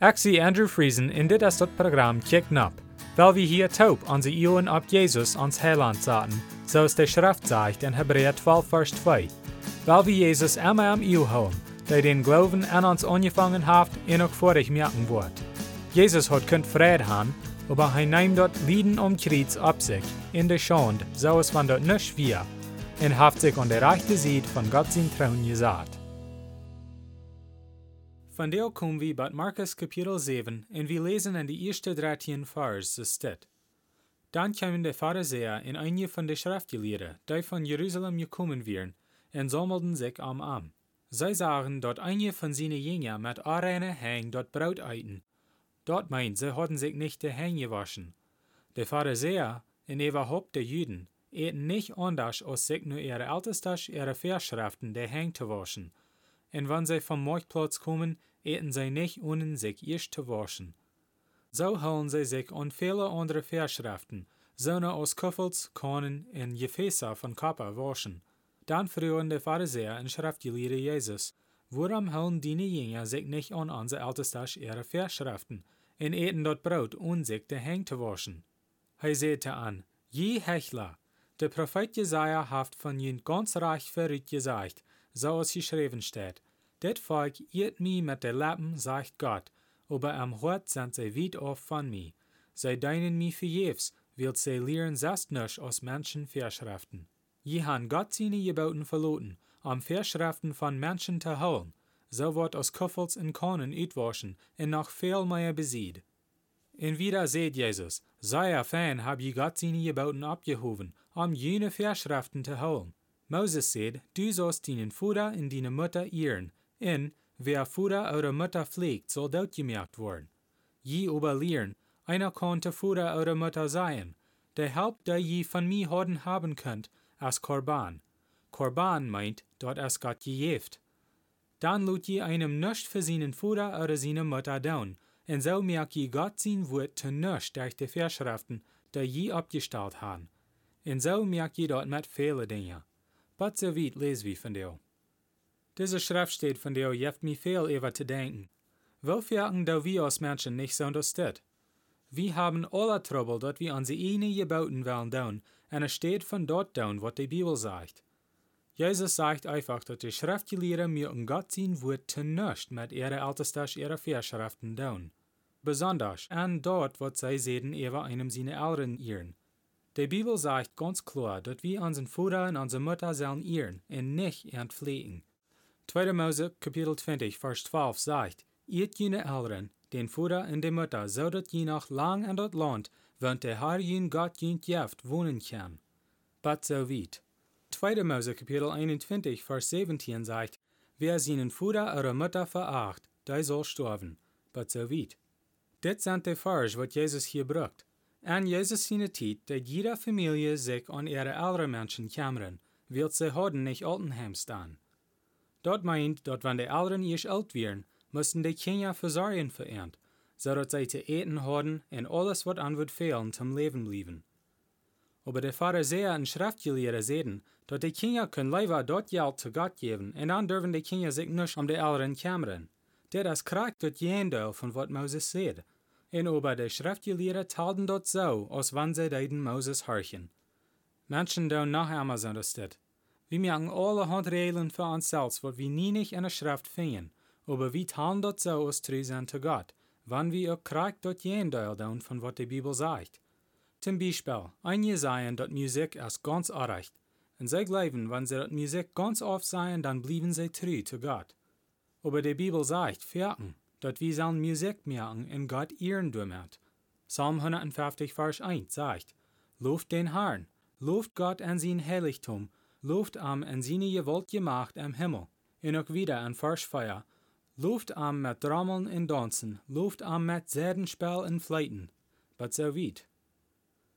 Zie Andrew Friesen in dit is dat programma Kick Nap, weil wir hier taub onze Ohren ab Jesus ans Heiland zaten, zoals de Schrift zegt in Hebräer 12 vers 2. Weil wir Jesus immer am Eeuw houden, der den Glauben an uns angefangen hat en ook vorig merken wordt. Jesus hat kunt vrede haben, aber hij neemt dort Lieden um Kreuz ab sich, in der Schande, so es van dort nicht wir, und haft sich an der rechten Seite von Gott sein Trauen gesagt. Van deel komen we bij Markus kapitel 7 en we lezen in de eerste 13 vers zo staat. Dan kwamen de Pharisäer en einige van de Schriftgelehrten, die van Jeruzalem gekommen waren, en sammelten sich am Arm. Zij zagen dat einige van zijn Jünger met arene hang dort Brot eiten. Dort meint, sie hadden sich nicht die Hände gewaschen. De Pharisäer en überhaupt de Juden eten nicht anders, als sich nur ihre Ältestas ihre Verschriften die Hände zu waschen. En wann sie vom Marktplatz kommen, eten zij nicht ohne sich erst zu waschen. So holen sie sich an viele andere Verschriften, sondern aus Kuffels, Kornen und Gefäße von Kappa waschen. Dann frühen die Pharisäer und Schriftgelehrte Jesus, warum holen die Jünger sich nicht an unsere Ältestas ihre Verschriften und eten dort Brot, ohne sich die Hände zu waschen? Er sagte an, je Hechler, der Prophet Jesaja hat von jen ganz reich verrückt gesagt, so es geschrieben steht, Dit Volk eet mi met de Lappen, sagt Gott, aber am Hort sind sie weit auf von mi. Sie deinen mi verjefs, wird sie lehren selbst nicht aus Menschen Verschriften. Je han Gott seine Geboten verloten, um Verschriften von Menschen zu holen, so wird aus Kuffels und Kornen uitwaschen und noch viel mehr besied. Und wieder seht Jesus, sei erfahren hab je Gott seine Geboten abgehoben, um jene Verschriften zu holen. Moses said, du sollst deinen Vater und deine Mutter ehren, en wer Futter oder Mutter pflegt, soll dort gemerkt worden. Je aber lehren, einer konnte Futter oder Mutter sein, der Haupt, der je von mir haben haben könnt, als Korban. Korban meint, dort es Gott gejeft. Dann lud je einem nicht für seinen Futter oder seine Mutter down, und so merkt je Gott sein Wort zu nicht durch die Verschriften, die je abgestellt haben. Und so merkt je dort mit viele Dinge. But so weit lesen wir von dir. Diese Schrift steht von der jeft mir viel über zu denken. Wofür da wir als Menschen nicht so unterstützt? Wir haben alle Trouble, dort wir unsere eine gebauten wollen down, und es steht von dort down, was die Bibel sagt. Jesus sagt einfach, dass die Schriftgelehrte mir um Gott sein Wort nicht mit ihrer Ältestas ihrer Verschriften down. Besonders an dort, was sie sehen über einem seiner Eltern ihren. Die Bibel sagt ganz klar, dass wir unseren Vater und unsere Mutter sollen ehren und nicht entfliehen. 2. Mose Kapitel 20 Vers 12 sagt, Iet jene Eltern, den Vater und die Mutter, so dat je noch lang an dat Land, want der Herr jen Gott jen jeft wohnen kann. But so weit. 2. Mose Kapitel 21 Vers 17 sagt, Wer seinen Vater oder Mutter veracht, der soll sterben. But so weit. Dit sind die Vers, wat Jesus hier brucht. An Jesus seine Zeit, dat jede Familie sich an ihre älteren Menschen kümmern, wird sie heute nicht Altenheim staan. Dort meint, dort wenn die Eltern erst alt wären, müssten die Kinder versorgen verernt, zodat sie zu eten haben und alles, was an wird fehlen, zum Leben blieben. Aber der Pharisäer und Schriftgelehrte sehen, dass die Kinder können lieber dort Geld zu Gott geben, und dann dürfen die Kinder sich nicht um die Eltern kümmern. Der das kriegt dort jendel von was Moses sagt. Und aber die Schriftgelehrte taten dort so, als wenn sie den Moses horchen. Menschen tun noch einmal so das wir merken alle Handregeln für uns selbst, was wir nie nicht in der Schrift finden, aber wir tun das so aus Treu zu Gott, wann wir auch kriegt dort jendel down von was die Bibel sagt. Zum Beispiel, einige sagen, dass Musik ist ganz recht, und sie glauben, wenn sie dort Musik ganz oft sagen, dann blieben sie treu zu Gott. Aber die Bibel sagt, vierten, dass wir sollen Musik merken und Gott ehren damit. Psalm 150, Vers 1 sagt, Lobt den Herrn, lobt Gott an sein Heiligtum, Luft am en seine Gewalt gemacht am Himmel, en ook wieder an Farschfeuer. Luft am met Drommeln en Dansen, Luft am met Sädenspel en Fleiten. But so weit.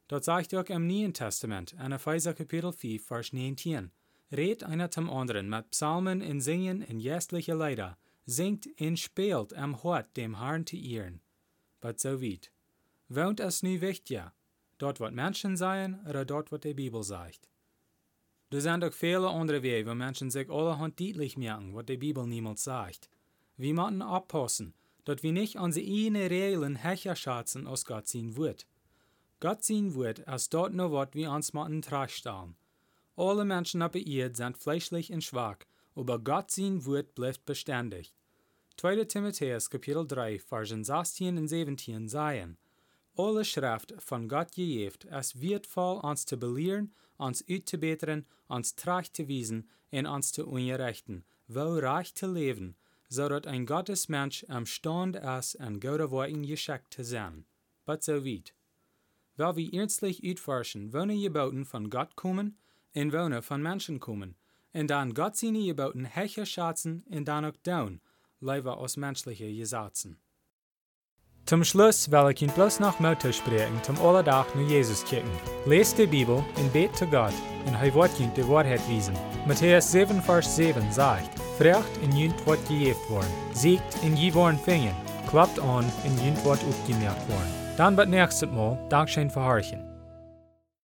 Dort sagt auch im Neuen Testament, an Epheser Kapitel 5, Vers 19, Red einer zum anderen mit Psalmen und Singen und jästliche Lieder, singt und spielt am Hort dem Herrn zu ehren. But so weit. Wohnt es nu wichtiger? Dort, wat Menschen seien, oder dort, wat die Bibel sagt? Er sind auch viele andere Wege, wo Menschen sich allerhand deutlich merken, was die Bibel niemals sagt. Wir müssen aufpassen, dat wir nicht unsere eigenen Regeln hecher schätzen aus Gott sein Wort. Gott sein Wort als dort nur wat wir uns machen trachstellen. Alle Menschen auf der Erde sind fleischlich und schwach, aber Gott sein Wort bleibt beständig. 2. Timotheus Kapitel 3, Versen 16 und 17 sagen, alle Schrift von Gott gejeft, es wertvoll uns zu belehren, uns uitzubeteren, uns tracht zu wiesen und uns zu unterrichten, wo reich zu leben, zodat ein Gottesmensch am Stand ist, an gute Worten geschickt zu sein. But so weit. Weil wir ernstlich utforschen, welche Geboten von Gott kommen und welche von Menschen kommen, und dann Gott seine Geboten hecher schätzen und dann auch down, lieber aus menschlichen Gesetzen. Zum Schluss will ich Ihnen bloß noch Motto sprechen, zum Allerdach nur Jesus kicken. Lest die Bibel und bet zu Gott, und er wird Ihnen die Wahrheit wiesen. Matthäus 7, Vers 7 sagt, Frecht in jünt wird gejeft worden, siegt in je worden fingen, klappt an in jünt wird aufgemerkt worden. Dann wird nächstes Mal Dankeschön verharchen.